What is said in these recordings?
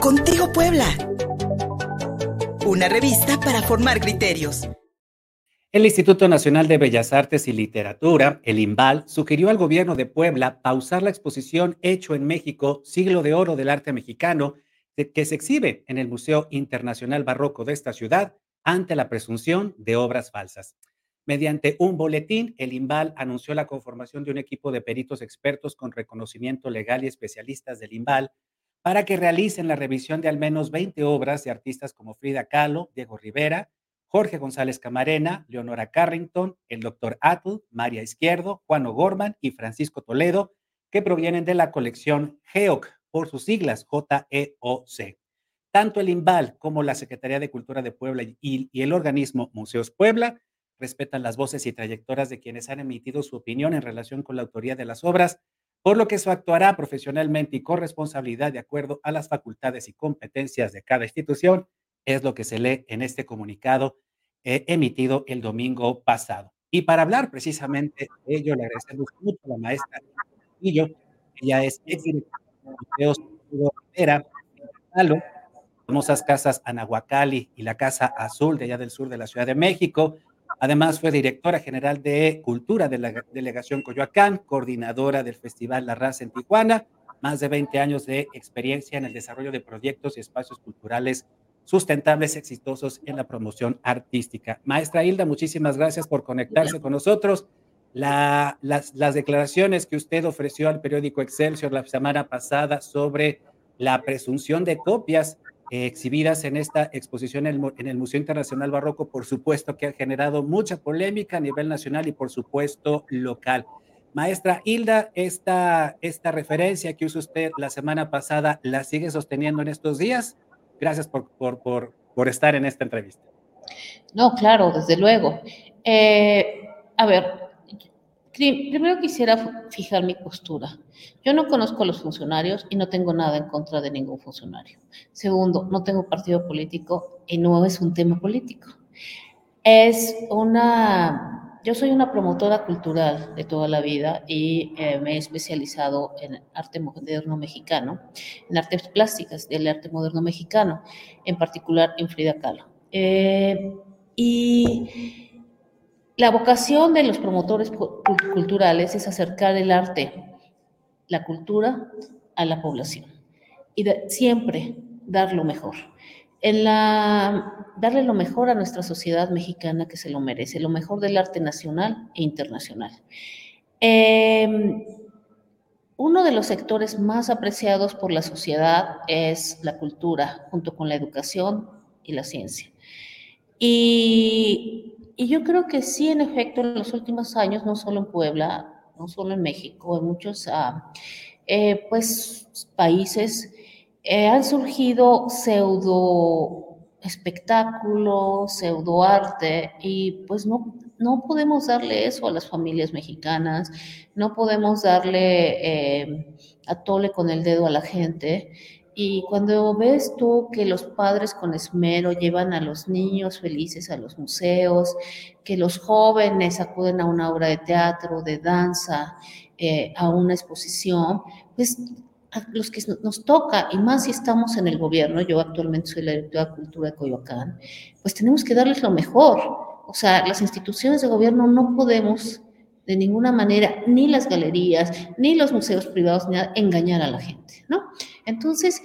Contigo Puebla. Una revista para formar criterios. El Instituto Nacional de Bellas Artes y Literatura, el IMBAL, sugirió al gobierno de Puebla pausar la exposición Hecho en México, Siglo de Oro del Arte Mexicano, que se exhibe en el Museo Internacional Barroco de esta ciudad ante la presunción de obras falsas. Mediante un boletín, el IMBAL anunció la conformación de un equipo de peritos expertos con reconocimiento legal y especialistas del IMBAL para que realicen la revisión de al menos 20 obras de artistas como Frida Kahlo, Diego Rivera, Jorge González Camarena, Leonora Carrington, el doctor Atul, María Izquierdo, Juan O'Gorman y Francisco Toledo, que provienen de la colección GEOC, por sus siglas JEOC. Tanto el IMBAL como la Secretaría de Cultura de Puebla y, y el organismo Museos Puebla respetan las voces y trayectorias de quienes han emitido su opinión en relación con la autoría de las obras, por lo que se actuará profesionalmente y con responsabilidad de acuerdo a las facultades y competencias de cada institución, es lo que se lee en este comunicado eh, emitido el domingo pasado. Y para hablar precisamente de ello, le agradecemos mucho a la maestra Castillo, ella es ex de Rivera, famosas casas Anahuacali y la Casa Azul de allá del sur de la Ciudad de México, Además, fue directora general de Cultura de la Delegación Coyoacán, coordinadora del Festival La Raza en Tijuana, más de 20 años de experiencia en el desarrollo de proyectos y espacios culturales sustentables, exitosos en la promoción artística. Maestra Hilda, muchísimas gracias por conectarse con nosotros. las, las declaraciones que usted ofreció al periódico Excelsior la semana pasada sobre la presunción de copias exhibidas en esta exposición en el, Museo Internacional Barroco, por supuesto que ha generado mucha polémica a nivel nacional y por supuesto local. Maestra Hilda, esta, esta referencia que usó usted la semana pasada, ¿la sigue sosteniendo en estos días? Gracias por, por, por, por estar en esta entrevista. No, claro, desde luego. Eh, a ver, Primero quisiera fijar mi postura. Yo no conozco a los funcionarios y no tengo nada en contra de ningún funcionario. Segundo, no tengo partido político y no es un tema político. Es una, yo soy una promotora cultural de toda la vida y eh, me he especializado en arte moderno mexicano, en artes plásticas del arte moderno mexicano, en particular en Frida Kahlo. Eh, y la vocación de los promotores culturales es acercar el arte, la cultura a la población y siempre dar lo mejor. Darle lo mejor a nuestra sociedad mexicana que se lo merece, lo mejor del arte nacional e internacional. Em, uno de los sectores más apreciados por la sociedad es la cultura, junto con la educación y la ciencia. Y y yo creo que sí, en efecto, en los últimos años, no solo en Puebla, no solo en México, en muchos ah, eh, pues, países, eh, han surgido pseudo espectáculos, pseudo arte, y pues no, no podemos darle eso a las familias mexicanas, no podemos darle eh, a tole con el dedo a la gente. Y cuando ves tú que los padres con esmero llevan a los niños felices a los museos, que los jóvenes acuden a una obra de teatro, de danza, eh, a una exposición, pues a los que nos toca, y más si estamos en el gobierno, yo actualmente soy la directora de Cultura de Coyoacán, pues tenemos que darles lo mejor. O sea, las instituciones de gobierno no podemos de ninguna manera, ni las galerías, ni los museos privados, ni nada, engañar a la gente, ¿no? Entonces,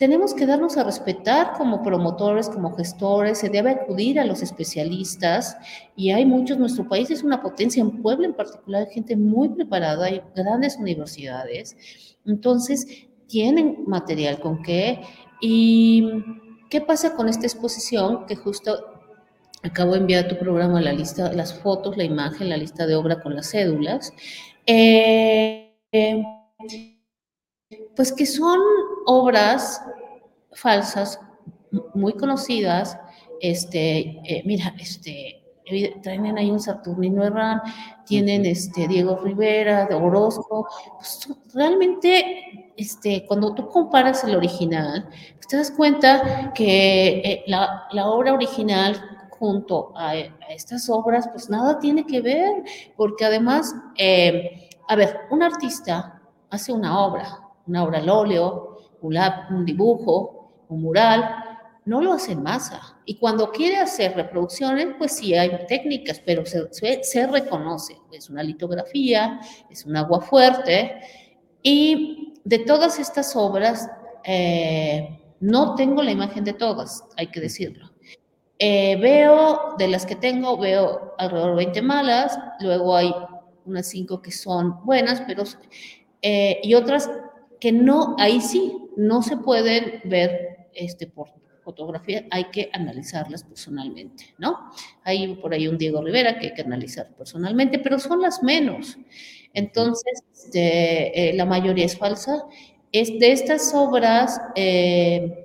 tenemos que darnos a respetar como promotores, como gestores, se debe acudir a los especialistas y hay muchos, nuestro país es una potencia, en Puebla en particular hay gente muy preparada, hay grandes universidades, entonces tienen material con qué y qué pasa con esta exposición que justo acabo de enviar a tu programa la lista, las fotos, la imagen, la lista de obra con las cédulas. Eh, pues que son obras falsas, muy conocidas. Este, eh, mira, este, tienen ahí un Saturnino Herrán, tienen este Diego Rivera, de Orozco. Pues, realmente, este, cuando tú comparas el original, pues, te das cuenta que eh, la, la obra original junto a, estas obras, pues nada tiene que ver, porque además, eh, a ver, un artista hace una obra, una obra al óleo, un dibujo, un mural, no lo hace en masa. Y cuando quiere hacer reproducciones, pues sí hay técnicas, pero se, reconoce. Es una litografía, es un agua fuerte. Y de todas estas obras, eh, no tengo la imagen de todas, hay que decirlo. Eh, veo, de las que tengo, veo alrededor de 20 malas, luego hay unas 5 que son buenas, pero... Eh, y otras que no, ahí sí, no se pueden ver este, por fotografía, hay que analizarlas personalmente, ¿no? Hay por ahí un Diego Rivera que hay que analizar personalmente, pero son las menos. Entonces, este, eh, la mayoría es falsa. Es de estas obras, eh,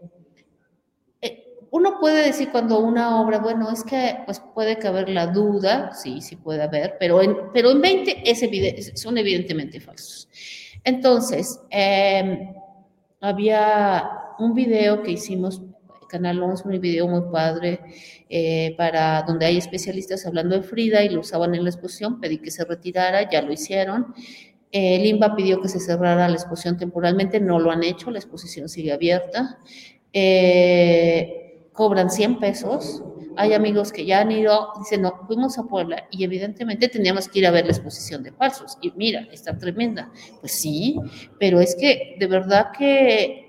uno puede decir cuando una obra, bueno, es que pues puede caber la duda, sí, sí puede haber, pero en, pero en 20 es son evidentemente falsos. Entonces, había un video que hicimos Canal 11, un video muy padre eh, para donde hay especialistas hablando de Frida y lo usaban en la exposición, pedí que se retirara, ya lo hicieron. Eh, Limba pidió que se cerrara la exposición temporalmente, no lo han hecho, la exposición sigue abierta. Eh, cobran 100 pesos. Hay amigos que ya han ido, dicen, no, fuimos a Puebla y evidentemente teníamos que ir a ver la exposición de falsos. Y mira, está tremenda. Pues sí, pero es que de verdad que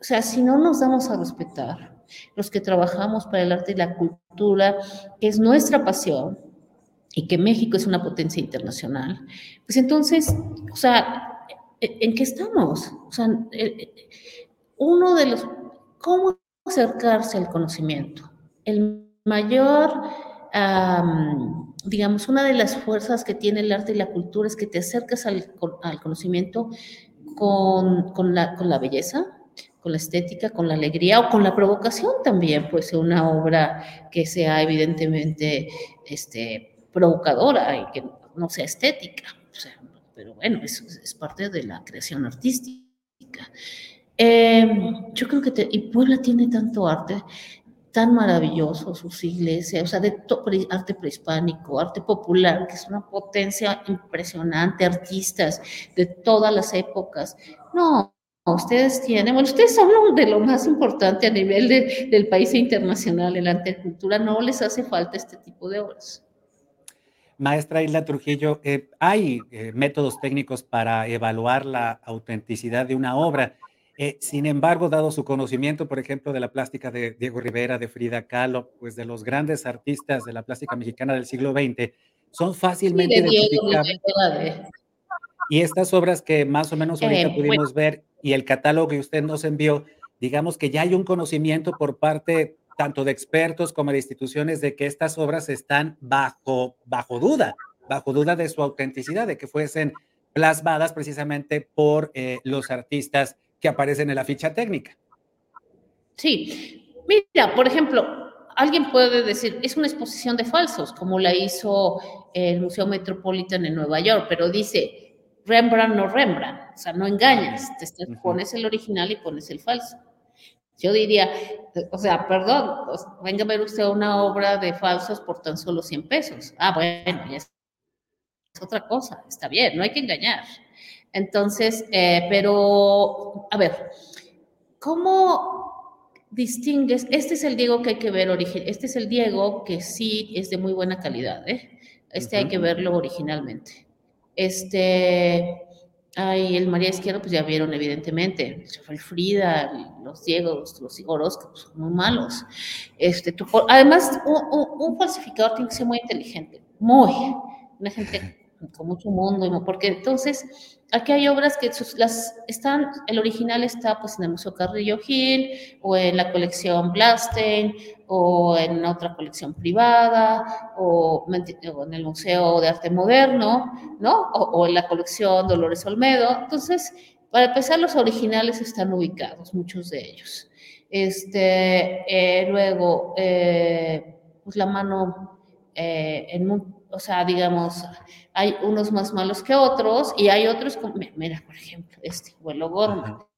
o sea, si no nos damos a respetar, los que trabajamos para el arte y la cultura, que es nuestra pasión, y que México es una potencia internacional, pues entonces, o sea, ¿en qué estamos? O sea, uno de los, ¿cómo acercarse al conocimiento? El mayor, digamos, una de las fuerzas que tiene el arte y la cultura es que te acercas al, conocimiento con, la, belleza, con la estética, con la alegría o con la provocación también, puede ser una obra que sea evidentemente este, provocadora y que no sea estética. pero bueno, eso es, parte de la creación artística. Em, yo creo que y Puebla tiene tanto arte tan maravilloso, sus iglesias, o sea, de arte prehispánico, arte popular, que es una potencia impresionante, artistas de todas las épocas. No, ustedes tienen, bueno, ustedes hablan de lo más importante a nivel del país internacional, en la cultura, no les hace falta este tipo de obras. Maestra Isla Trujillo, eh, hay eh, métodos técnicos para evaluar la autenticidad de una obra. Eh, sin embargo, dado su conocimiento, por ejemplo, de la plástica de Diego Rivera, de Frida Kahlo, pues de los grandes artistas de la plástica mexicana del siglo XX, son fácilmente identificables. Y estas obras que más o menos ahorita pudimos ver y el catálogo que usted nos envió, digamos que ya hay un conocimiento por parte tanto de expertos como de instituciones de que estas obras están bajo, bajo duda, bajo duda de su autenticidad, de que fuesen plasmadas precisamente por eh, los artistas que aparecen en la ficha técnica. Sí, mira, por ejemplo, alguien puede decir, es una exposición de falsos, como la hizo el Museo Metropolitan en Nueva York, pero dice, Rembrandt no Rembrandt, o sea, no engañas, te pones el original y pones el falso. Yo diría, o sea, perdón, venga a ver usted una obra de falsos por tan solo 100 pesos. Ah, bueno, ya es otra cosa, está bien, no hay que engañar. Entonces, eh, pero, a ver, ¿cómo distingues? Este es el Diego que hay que ver, este es el Diego que sí es de muy buena calidad, ¿eh? Este hay que verlo originalmente. Este, ay, el María Izquierdo, pues ya vieron evidentemente, el Frida, los Diegos, los Igoros, que pues, son muy malos. Este, además, un, falsificador tiene que ser muy inteligente, muy, una gente con mucho mundo, porque entonces aquí hay obras que las están, el original está pues en el Museo Carrillo Gil o en la colección Blastein o en otra colección privada o, en el Museo de Arte Moderno, ¿no? O, en la colección Dolores Olmedo. Entonces, para empezar, los originales están ubicados, muchos de ellos. Este, eh, luego, eh, pues la mano eh, en o sea, digamos, hay unos más malos que otros y hay otros, como, mira, por ejemplo, este vuelo gordo.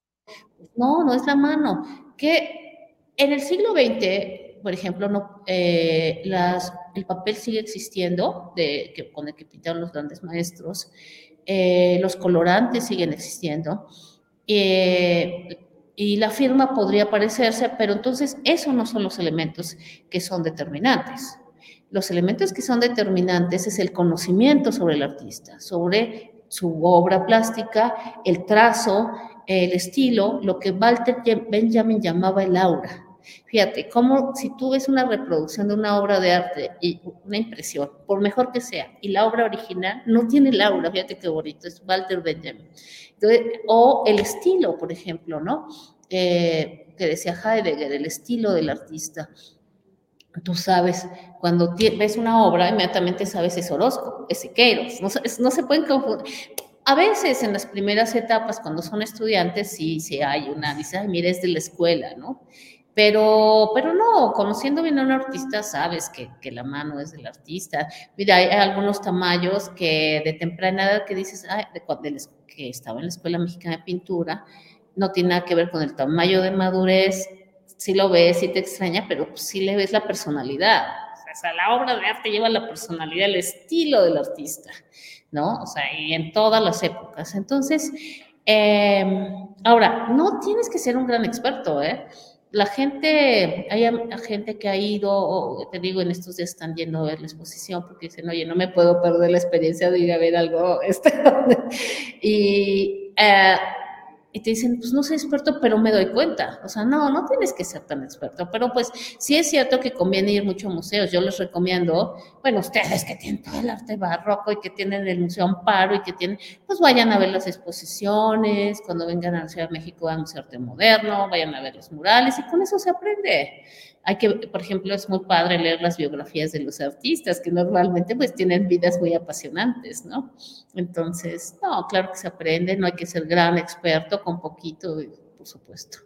No, no es la mano. Que en el siglo XX, por ejemplo, no, eh, las, el papel sigue existiendo, de, que, con el que pintaron los grandes maestros, eh, los colorantes siguen existiendo, Eh, y la firma podría parecerse, pero entonces esos no son los elementos que son determinantes. Los elementos que son determinantes es el conocimiento sobre el artista, sobre su obra plástica, el trazo, el estilo, lo que Walter Benjamin llamaba el aura. Fíjate, como si tú ves una reproducción de una obra de arte y una impresión, por mejor que sea, y la obra original no tiene el aura, fíjate qué bonito, es Walter Benjamin. o el estilo, por ejemplo, ¿no? Eh, que decía Heidegger, el estilo del artista. Tú sabes, cuando ves una obra, inmediatamente sabes es Orozco, es Siqueiros, no, no se pueden confundir. A veces en las primeras etapas, cuando son estudiantes, sí, sí hay una, dice, mira, es de la escuela, ¿no? Pero, pero no, conociendo bien a un artista, sabes que, que, la mano es del artista. Mira, hay algunos tamaños que de temprana edad que dices, ay, de, de, que estaba en la Escuela Mexicana de Pintura, no tiene nada que ver con el tamaño de madurez, sí lo ves, sí te extraña, pero sí le ves la personalidad. O sea, la obra de arte lleva la personalidad, el estilo del artista, ¿no? O sea, y en todas las épocas. Entonces, em, ahora, no tienes que ser un gran experto, ¿eh? La gente, hay gente que ha ido, te digo, en estos días están yendo a ver la exposición porque dicen, oye, no me puedo perder la experiencia de ir a ver algo. Este, y eh, y te dicen, pues no soy experto, pero me doy cuenta. O sea, no, no tienes que ser tan experto, pero pues sí es cierto que conviene ir mucho a museos. Yo les recomiendo, bueno, ustedes que tienen todo el arte barroco y que tienen el Museo Amparo y que tienen, pues vayan a ver las exposiciones, cuando vengan a la Ciudad de México a Museo Arte Moderno, vayan a ver los murales y con eso se aprende hay que, por ejemplo, es muy padre leer las biografías de los artistas, que normalmente pues tienen vidas muy apasionantes, ¿no? Entonces, no, claro que se aprende, no hay que ser gran experto, con poquito, por supuesto.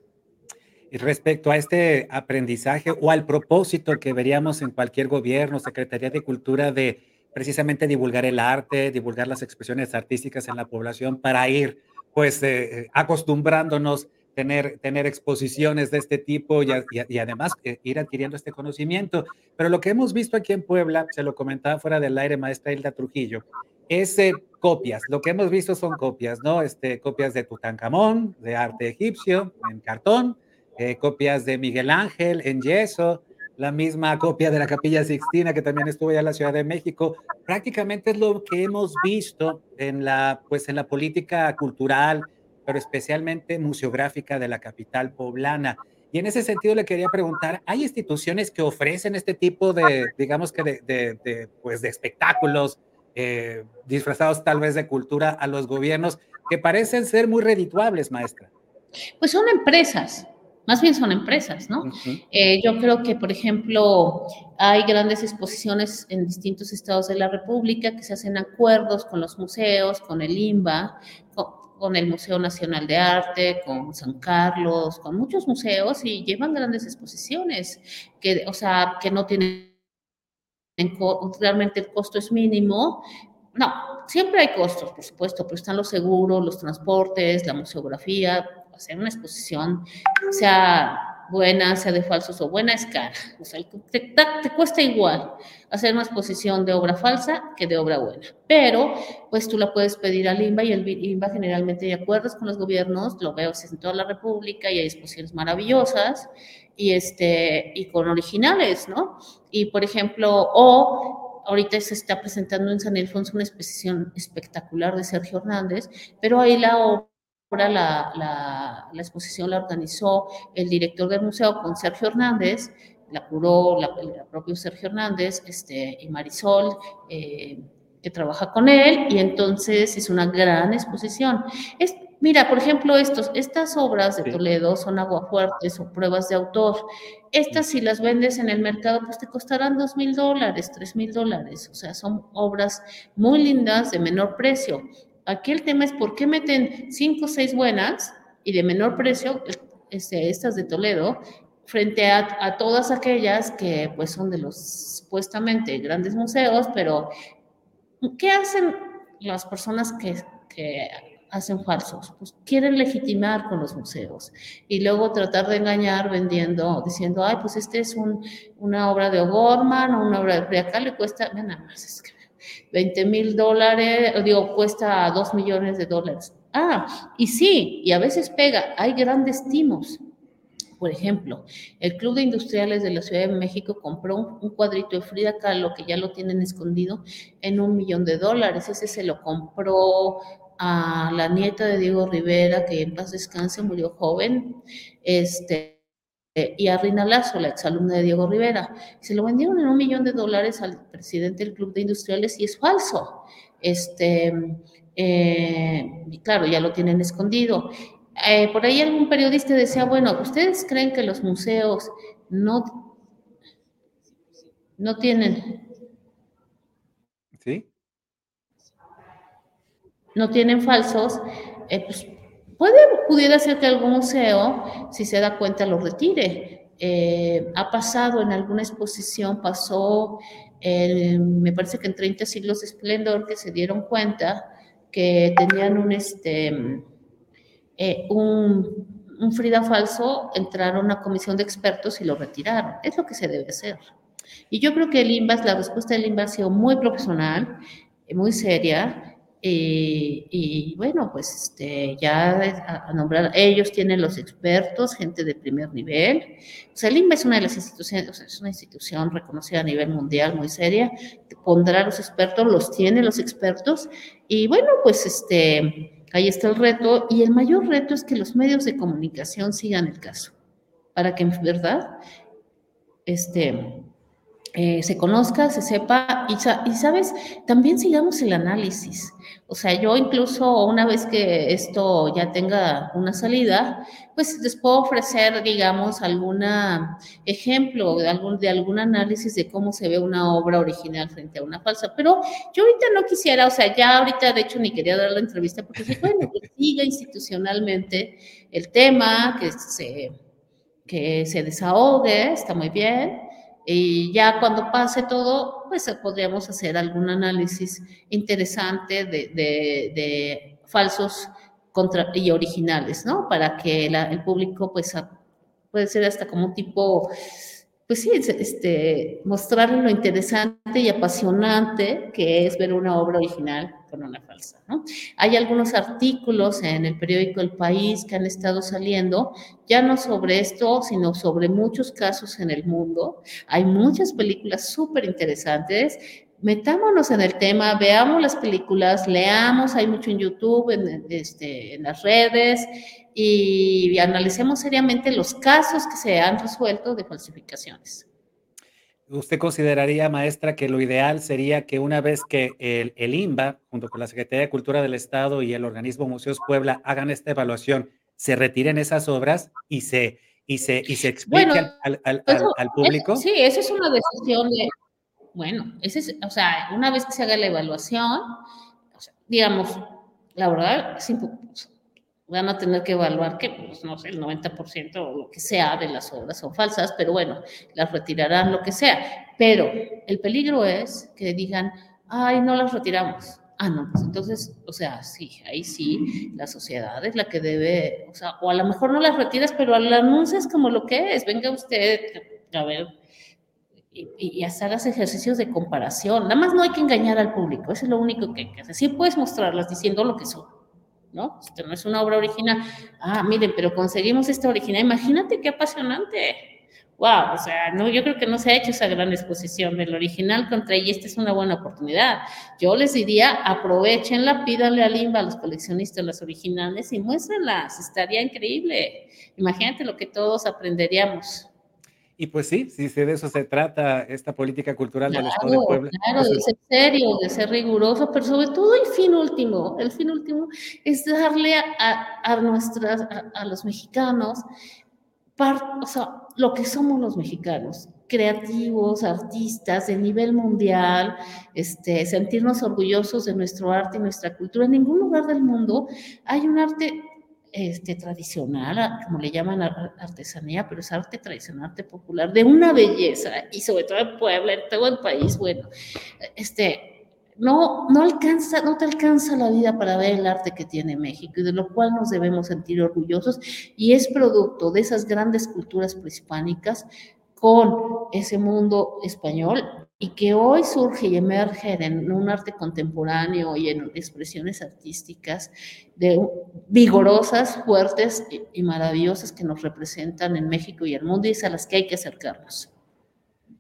Y respecto a este aprendizaje o al propósito que veríamos en cualquier gobierno, Secretaría de Cultura, de precisamente divulgar el arte, divulgar las expresiones artísticas en la población para ir pues eh, acostumbrándonos tener, tener exposiciones de este tipo y, y, además eh, ir adquiriendo este conocimiento. Pero lo que hemos visto aquí en Puebla, se lo comentaba fuera del aire maestra Hilda Trujillo, es eh, copias. Lo que hemos visto son copias, ¿no? Este, copias de Tutankamón, de arte egipcio, en cartón, eh, copias de Miguel Ángel en yeso, la misma copia de la Capilla Sixtina que también estuvo ya en la Ciudad de México. Prácticamente es lo que hemos visto en la, pues, en la política cultural, pero especialmente museográfica de la capital poblana. Y en ese sentido le quería preguntar, ¿hay instituciones que ofrecen este tipo de, digamos que de, pues de espectáculos eh, disfrazados tal vez de cultura a los gobiernos que parecen ser muy redituables, maestra? Pues son empresas, más bien son empresas, ¿no? Eh, yo creo que, por ejemplo, hay grandes exposiciones en distintos estados de la República que se hacen acuerdos con los museos, con el INBA, con el Museo Nacional de Arte, con San Carlos, con muchos museos y llevan grandes exposiciones, que, o sea, que no tienen, realmente el costo es mínimo. No, siempre hay costos, por supuesto, pero están los seguros, los transportes, la museografía, hacer una exposición, sea buena, sea de falsos o buena, es cara. O sea, te, cuesta igual hacer una exposición de obra falsa que de obra buena. Pero, pues tú la puedes pedir al INBA y el INBA generalmente hay acuerdos con los gobiernos, lo veo en toda la República y hay exposiciones maravillosas y, este, y con originales, ¿no? Y, por ejemplo, o ahorita se está presentando en San Ildefonso una exposición espectacular de Sergio Hernández, pero ahí la obra la, la, la, exposición la organizó el director del museo con Sergio Hernández, la curó la, el propio Sergio Hernández este, y Marisol, eh, que trabaja con él, y entonces es una gran exposición. Es, mira, por ejemplo, estos, estas obras de Toledo son aguafuertes o pruebas de autor. Estas, si las vendes en el mercado, pues te costarán dos mil dólares, tres mil dólares. O sea, son obras muy lindas de menor precio. Aquí el tema es por qué meten cinco o seis buenas y de menor precio, este, estas de Toledo, frente a, todas aquellas que pues son de los supuestamente grandes museos, pero ¿qué hacen las personas que, que hacen falsos? Pues quieren legitimar con los museos y luego tratar de engañar vendiendo, diciendo, ay, pues este es un, una obra de O'Gorman o una obra de Priaca, le cuesta, nada más, es que 20 mil dólares, digo, cuesta 2 millones de dólares. Ah, y sí, y a veces pega, hay grandes timos. Por ejemplo, el Club de Industriales de la Ciudad de México compró un, cuadrito de Frida Kahlo que ya lo tienen escondido en un millón de dólares. Ese se lo compró a la nieta de Diego Rivera, que en paz descanse, murió joven, este, y a Rina Lazo, la exalumna de Diego Rivera. Se lo vendieron en un millón de dólares al presidente del Club de Industriales y es falso. Este, eh, claro, ya lo tienen escondido. Eh, por ahí algún periodista decía, bueno, ¿ustedes creen que los museos no, no tienen... ¿Sí? No tienen falsos, eh, pues puede, pudiera ser que algún museo, si se da cuenta, lo retire. ha pasado en alguna exposición, pasó, me parece que en 30 siglos de esplendor, que se dieron cuenta que tenían un, este, eh, un, un, Frida falso, entraron a una comisión de expertos y lo retiraron. Es lo que se debe hacer. Y yo creo que el INVAS, la respuesta del INVAS ha sido muy profesional, muy seria, y bueno, pues este, ya a, nombrar, ellos tienen los expertos, gente de primer nivel. O sea, el INVA es una de las instituciones, o sea, es una institución reconocida a nivel mundial, muy seria. Pondrá los expertos, los tiene los expertos. Y bueno, pues este, ahí está el reto. Y el mayor reto es que los medios de comunicación sigan el caso, para que en verdad, este, eh, se conozca, se sepa y, sabes, también sigamos el análisis. O sea, yo incluso una vez que esto ya tenga una salida, pues les puedo ofrecer, digamos, algún ejemplo de algún, de algún análisis de cómo se ve una obra original frente a una falsa. Pero yo ahorita no quisiera, o sea, ya ahorita de hecho ni quería dar la entrevista porque se bueno, que siga institucionalmente el tema, que se, que se desahogue, está muy bien y ya cuando pase todo, pues podríamos hacer algún análisis interesante de, de, falsos contra, y originales, ¿no? Para que el público, pues, puede ser hasta como tipo pues sí, este, mostrarle lo interesante y apasionante que es ver una obra original con una falsa. ¿no? Hay algunos artículos en el periódico El País que han estado saliendo, ya no sobre esto, sino sobre muchos casos en el mundo. Hay muchas películas súper interesantes. Metámonos en el tema, veamos las películas, leamos, hay mucho en YouTube, en, este, en las redes, y analicemos seriamente los casos que se han resuelto de falsificaciones. ¿Usted consideraría, maestra, que lo ideal sería que una vez que el, el, INBA, junto con la Secretaría de Cultura del Estado y el organismo Museos Puebla, hagan esta evaluación, se retiren esas obras y se, y se, y se explique al, al, al, público? sí, esa es una decisión de, bueno, ese es, o sea, una vez que se haga la evaluación, digamos, la verdad, es van a tener que evaluar que, pues, no sé, el 90% o lo que sea de las obras son falsas, pero bueno, las retirarán, lo que sea. Pero el peligro es que digan, ay, no las retiramos. Ah, no, pues entonces, o sea, sí, ahí sí, la sociedad es la que debe, o sea, o a lo mejor no las retiras, pero la anuncias como lo que es, venga usted a ver y, y, los ejercicios de comparación. Nada más no hay que engañar al público, eso es lo único que hay que hacer. Sí puedes mostrarlas diciendo lo que son, ¿no? Esto no es una obra original. Ah, miren, pero conseguimos esta original. Imagínate qué apasionante. Wow, o sea, no, yo creo que no se ha hecho esa gran exposición del original contra y esta es una buena oportunidad. Yo les diría, aprovechenla, pídanle al INBA a los coleccionistas las originales y muéstrenlas, estaría increíble. Imagínate lo que todos aprenderíamos. Y pues sí, si de eso se trata esta política cultural del Estado de Puebla. Claro, pues de ser serio, de ser riguroso, pero sobre todo el fin último, el fin último es darle a, a nuestras, a, los mexicanos, o sea, lo que somos los mexicanos, creativos, artistas de nivel mundial, este, sentirnos orgullosos de nuestro arte y nuestra cultura. En ningún lugar del mundo hay un arte este, tradicional, como le llaman artesanía, pero es arte tradicional, arte popular, de una belleza, y sobre todo en Puebla, en todo el país, bueno, este, no, no alcanza, no te alcanza la vida para ver el arte que tiene México, y de lo cual nos debemos sentir orgullosos, y es producto de esas grandes culturas prehispánicas con ese mundo español y que hoy surge y emerge en un arte contemporáneo y en expresiones artísticas de vigorosas, fuertes y maravillosas que nos representan en México y el mundo y es a las que hay que acercarnos.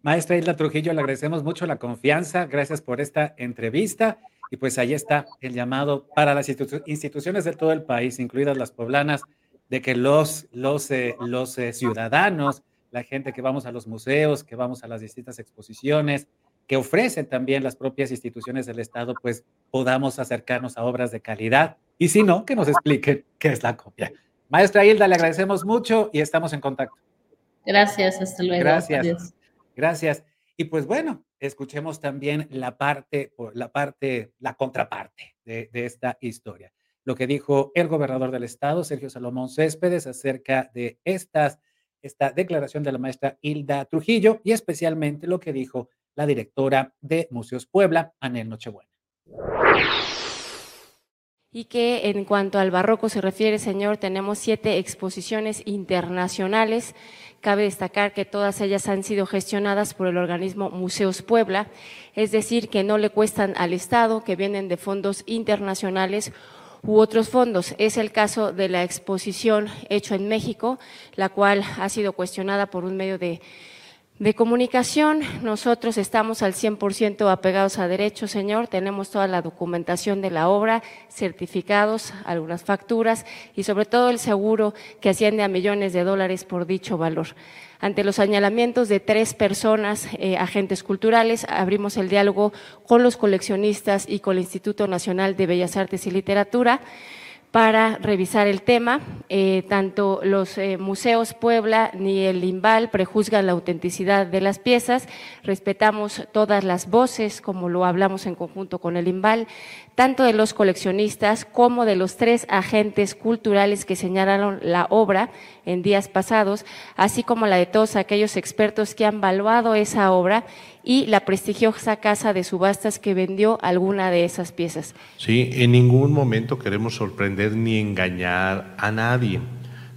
Maestra Hilda Trujillo, le agradecemos mucho la confianza, gracias por esta entrevista y pues ahí está el llamado para las instituciones de todo el país, incluidas las poblanas, de que los, los, eh, los eh, ciudadanos la gente que vamos a los museos, que vamos a las distintas exposiciones, que ofrecen también las propias instituciones del Estado, pues podamos acercarnos a obras de calidad y si no, que nos expliquen qué es la copia. Maestra Hilda, le agradecemos mucho y estamos en contacto. Gracias, hasta luego. Gracias. Gracias. Y pues bueno, escuchemos también la parte, la parte, la contraparte de, de esta historia. Lo que dijo el gobernador del estado, Sergio Salomón Céspedes, acerca de estas esta declaración de la maestra Hilda Trujillo y especialmente lo que dijo la directora de Museos Puebla, Anel Nochebuena. Y que en cuanto al barroco se refiere, señor, tenemos siete exposiciones internacionales. Cabe destacar que todas ellas han sido gestionadas por el organismo Museos Puebla, es decir, que no le cuestan al Estado, que vienen de fondos internacionales u otros fondos. Es el caso de la exposición hecho en México, la cual ha sido cuestionada por un medio de, de comunicación. Nosotros estamos al 100% apegados a derechos, señor. Tenemos toda la documentación de la obra, certificados, algunas facturas y sobre todo el seguro que asciende a millones de dólares por dicho valor. Ante los señalamientos de tres personas, eh, agentes culturales, abrimos el diálogo con los coleccionistas y con el Instituto Nacional de Bellas Artes y Literatura para revisar el tema. Eh, tanto los eh, museos Puebla ni el Limbal prejuzgan la autenticidad de las piezas. Respetamos todas las voces, como lo hablamos en conjunto con el Limbal, tanto de los coleccionistas como de los tres agentes culturales que señalaron la obra en días pasados, así como la de todos aquellos expertos que han evaluado esa obra y la prestigiosa casa de subastas que vendió alguna de esas piezas. Sí, en ningún momento queremos sorprender ni engañar a nadie,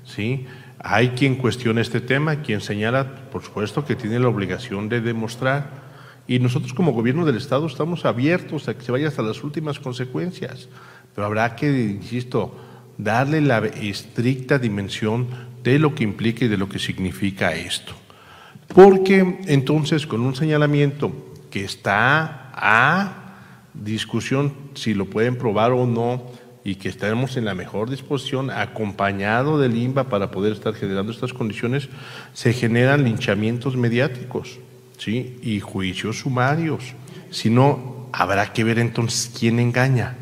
¿sí? Hay quien cuestiona este tema, quien señala, por supuesto, que tiene la obligación de demostrar y nosotros como gobierno del Estado estamos abiertos a que se vaya hasta las últimas consecuencias, pero habrá que, insisto, darle la estricta dimensión de lo que implica y de lo que significa esto. Porque entonces con un señalamiento que está a discusión si lo pueden probar o no y que estaremos en la mejor disposición acompañado del INBA para poder estar generando estas condiciones, se generan linchamientos mediáticos. ¿sí? y juicios sumarios. Si no, habrá que ver entonces quién engaña.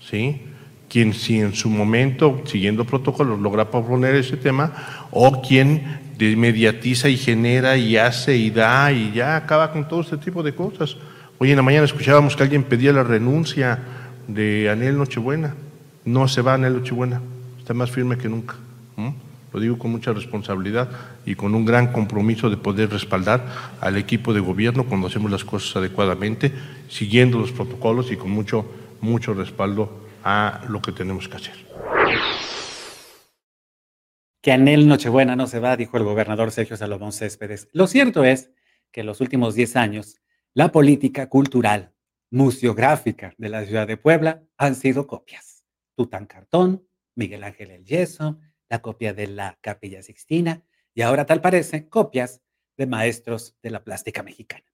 ¿sí? Quien si en su momento, siguiendo protocolos, logra proponer ese tema, o quien mediatiza y genera y hace y da y ya acaba con todo este tipo de cosas. Hoy en la mañana escuchábamos que alguien pedía la renuncia de Anel Nochebuena. No se va Anel Nochebuena, está más firme que nunca. Lo digo con mucha responsabilidad y con un gran compromiso de poder respaldar al equipo de gobierno cuando hacemos las cosas adecuadamente, siguiendo los protocolos y con mucho, mucho respaldo a lo que tenemos que hacer. Que Anel Nochebuena no se va, dijo el gobernador Sergio Salomón Céspedes. Lo cierto es que en los últimos 10 años, la política cultural, museográfica de la ciudad de Puebla han sido copias. Tutancartón, Miguel Ángel El Yeso, la copia de la Capilla Sixtina y ahora tal parece copias de maestros de la plástica mexicana.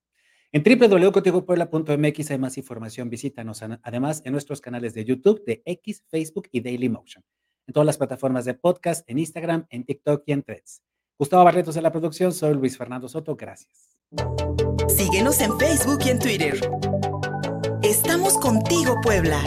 En www.contigopuebla.mx hay más información, visítanos además en nuestros canales de YouTube, de X, Facebook y Dailymotion, en todas las plataformas de podcast, en Instagram, en TikTok y en Threads. Gustavo Barretos de la producción, soy Luis Fernando Soto, gracias. Síguenos en Facebook y en Twitter. Estamos contigo, Puebla.